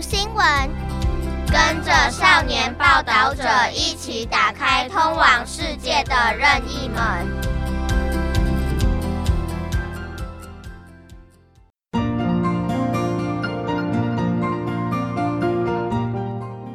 新闻，跟着少年报道者一起打开通往世界的任意门。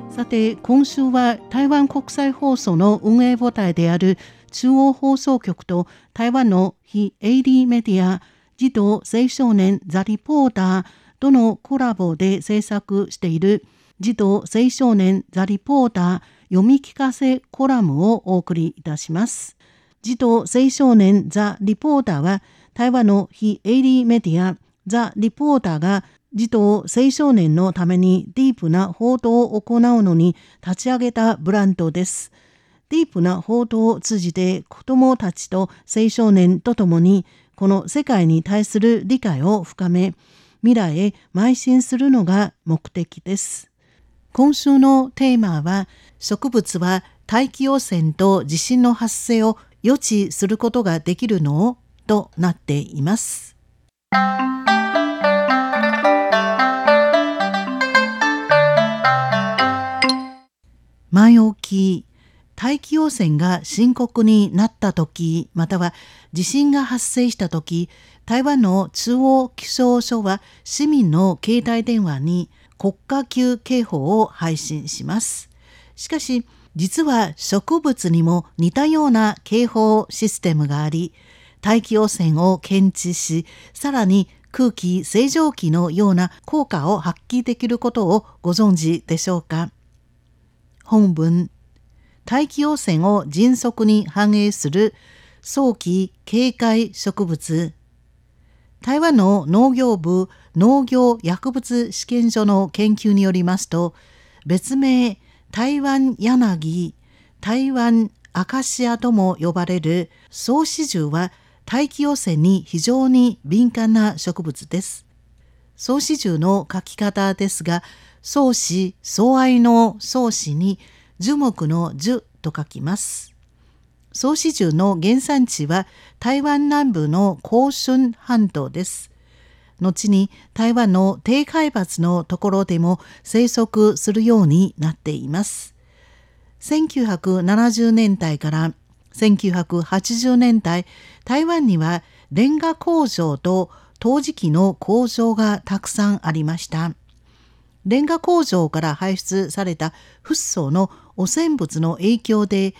さて今週は台湾国際放送の運営母体である中央放送局と台湾の非営利メディア児童青少年ザ・リポーターとのコラボで制作している児童青少年ザ・リポーター読み聞かせコラムをお送りいたします。児童青少年ザ・リポーターは台湾の非営利メディアザ・リポーターが児童青少年のためにディープな報道を行うのに立ち上げたブランドです。ディープな報道を通じて子どもたちと青少年とともにこの世界に対する理解を深め未来へ邁進するのが目的です。今週のテーマは植物は大気汚染と地震の発生を予知することができるのとなっています。前置き大気汚染が深刻になった時または地震が発生した時台湾の中央気象所は市民の携帯電話に国家級警報を配信します。しかし実は植物にも似たような警報システムがあり大気汚染を検知しさらに空気清浄機のような効果を発揮できることをご存知でしょうか？本文大気汚染を迅速に反映する早期警戒植物台湾の農業部農業薬物試験所の研究によりますと別名台湾柳台湾アカシアとも呼ばれる草子樹は大気汚染に非常に敏感な植物です。草子樹の書き方ですが創始、相愛の創始に樹木の樹と書きます。創始樹の原産地は台湾南部の高春半島です。後に台湾の低海抜のところでも生息するようになっています。1970年代から1980年代、台湾にはレンガ工場と陶磁器の工場がたくさんありました。レンガ工場から排出されたフッ素の汚染物の影響で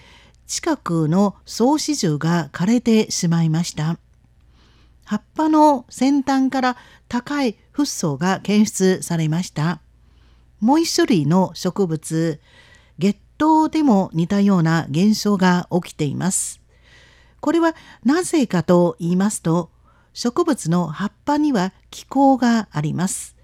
近くの総始終が枯れてしまいました。葉っぱの先端から高いフッ素が検出されました。もう一種類の植物、月桃でも似たような現象が起きています。これはなぜかと言いますと、植物の葉っぱには気候があります。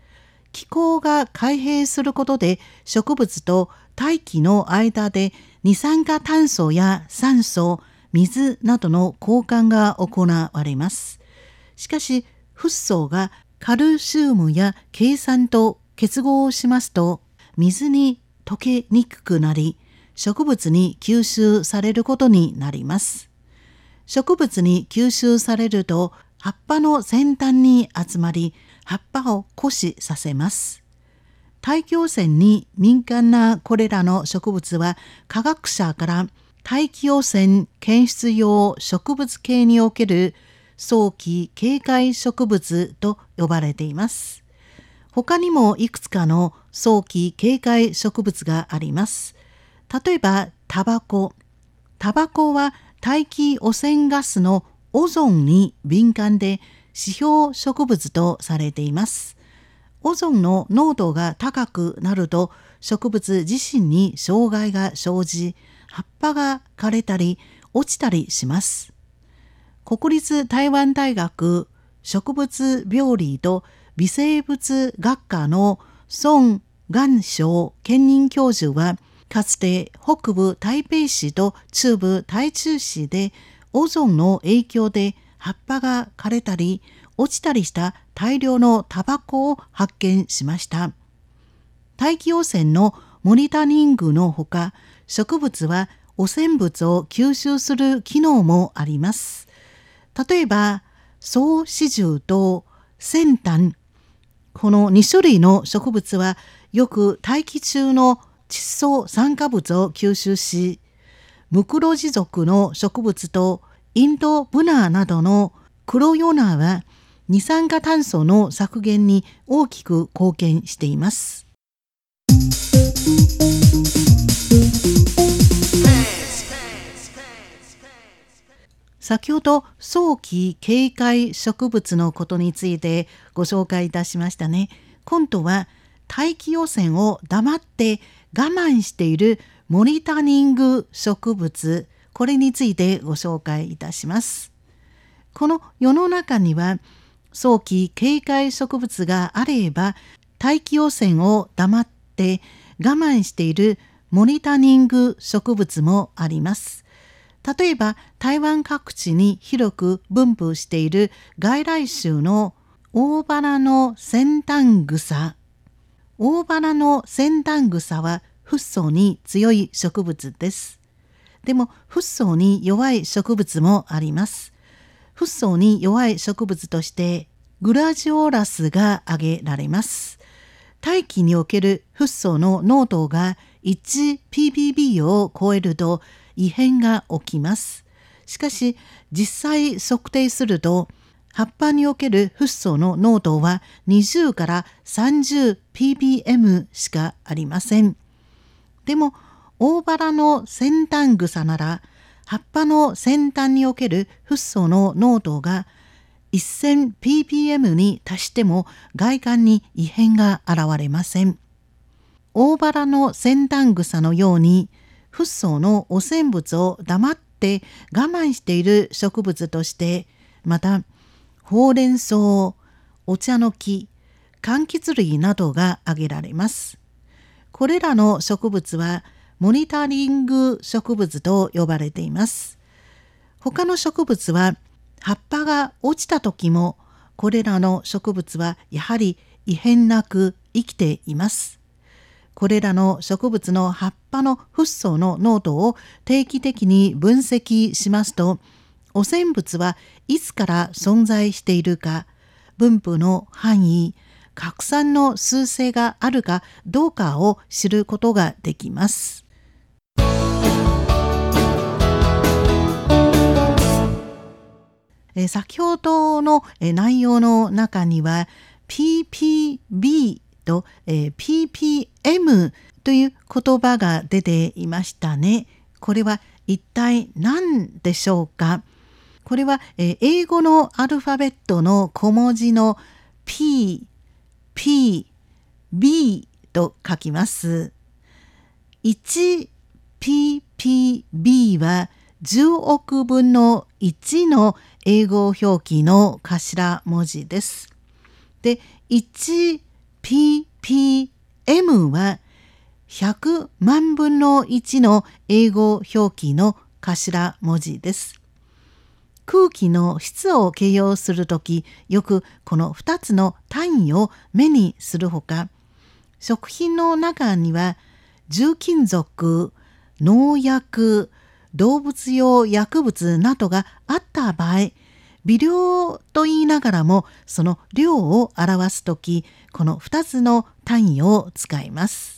気候が開閉することで植物と大気の間で二酸化炭素や酸素、水などの交換が行われます。しかし、フッ素がカルシウムや計酸と結合しますと、水に溶けにくくなり、植物に吸収されることになります。植物に吸収されると葉っぱの先端に集まり葉っぱを枯死させます。大気汚染に敏感なこれらの植物は科学者から大気汚染検出用植物系における早期警戒植物と呼ばれています。他にもいくつかの早期警戒植物があります。例えばタバコ。タバコは大気汚染ガスのオゾンに敏感で指標植物とされています。オゾンの濃度が高くなると植物自身に障害が生じ葉っぱが枯れたり落ちたりします。国立台湾大学植物病理と微生物学科の孫元章兼任教授はかつて北部台北市と中部台中市でオゾンの影響で葉っぱが枯れたり落ちたりした大量のタバコを発見しました。大気汚染のモニタリングのほか植物は汚染物を吸収する機能もあります。例えば、総始終と先端、この2種類の植物はよく大気中の窒素酸化物を吸収しムクロジ属の植物とインドブナーなどのクロヨナは二酸化炭素の削減に大きく貢献しています。先ほど早期警戒植物のことについてご紹介いたしましたね。今度は大気汚染を黙って我慢しているモニタリング植物これについてご紹介いたします。この世の中には早期警戒植物があれば大気汚染を黙って我慢しているモニタリング植物もあります。例えば台湾各地に広く分布している外来種の大花の先端草大花の先端草はフッ素に強い植物です。でもフッ素に弱い植物もあります。フッ素に弱い植物としてグラジオラスが挙げられます。大気におけるフッ素の濃度が 1ppb を超えると異変が起きます。しかし実際測定すると葉っぱにおけるフッ素の濃度は20から 30ppm しかありません。でも大バラの先端草なら葉っぱの先端におけるフッ素の濃度が 1000ppm に達しても外観に異変が現れません。大バラの先端草のようにフッ素の汚染物を黙って我慢している植物としてまたほうれん草お茶の木柑橘類などが挙げられます。これらの植物はモニタリング植物と呼ばれています。他の植物は葉っぱが落ちた時もこれらの植物はやはり異変なく生きています。これらの植物の葉っぱのフッ素の濃度を定期的に分析しますと汚染物はいつから存在しているか分布の範囲拡散の数勢があるかどうかを知ることができます。え先ほどのえ内容の中には PPB と、え、ppm という言葉が出ていましたね。これは一体何でしょうか？これは、え、英語のアルファベットの小文字の P、P、B と書きます。1ppb は10億分の1の英語表記の頭文字です。で、1 ppm は100万分の1の英語表記の頭文字です。空気の質を形容するときよくこの2つの単位を目にするほか食品の中には重金属農薬動物用薬物などがあった場合微量と言いながらもその量を表すときこの2つの単位を使います。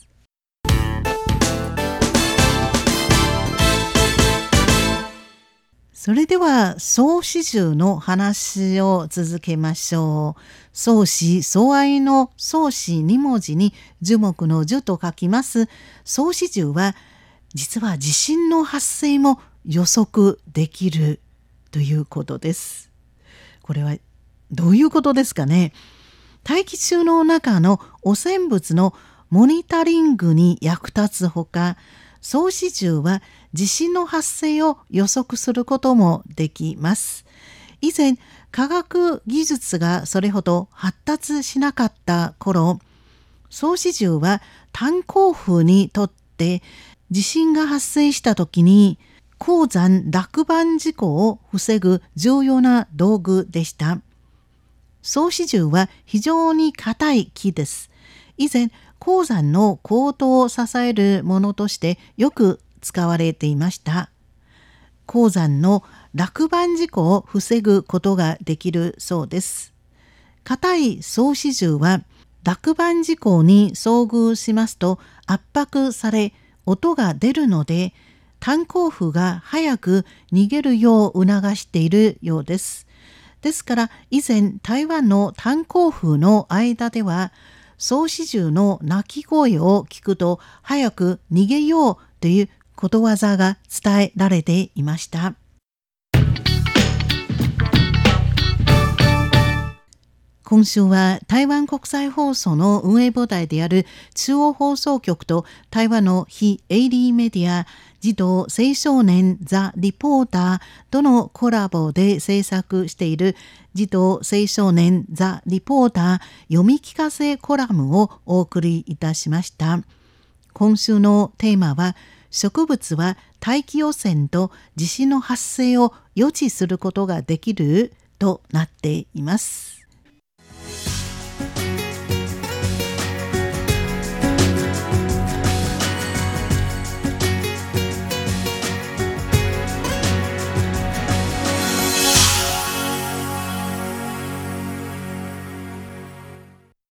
それでは創始獣の話を続けましょう。創始、相愛の創始2文字に樹木の樹と書きます。創始獣は実は地震の発生も予測できるということです。これはどういうことですかね？大気中の中の汚染物のモニタリングに役立つほか総始終は地震の発生を予測することもできます。以前科学技術がそれほど発達しなかった頃総始終は炭鉱夫にとって地震が発生した時に鉱山落盤事故を防ぐ重要な道具でした。総始終は非常に硬い木です。以前、鉱山の高騰を支えるものとしてよく使われていました。鉱山の落盤事故を防ぐことができるそうです。硬い総始終は落盤事故に遭遇しますと圧迫され音が出るので炭鉱夫が早く逃げるよう促しているようです。ですから以前台湾の炭鉱夫の間では総始終の鳴き声を聞くと早く逃げようということわざが伝えられていました。今週は台湾国際放送の運営母体である中央放送局と台湾の非営利メディア児童青少年ザ・リポーターとのコラボで制作している児童青少年ザ・リポーター読み聞かせコラムをお送りいたしました。今週のテーマは植物は大気汚染と地震の発生を予知することができるとなっています。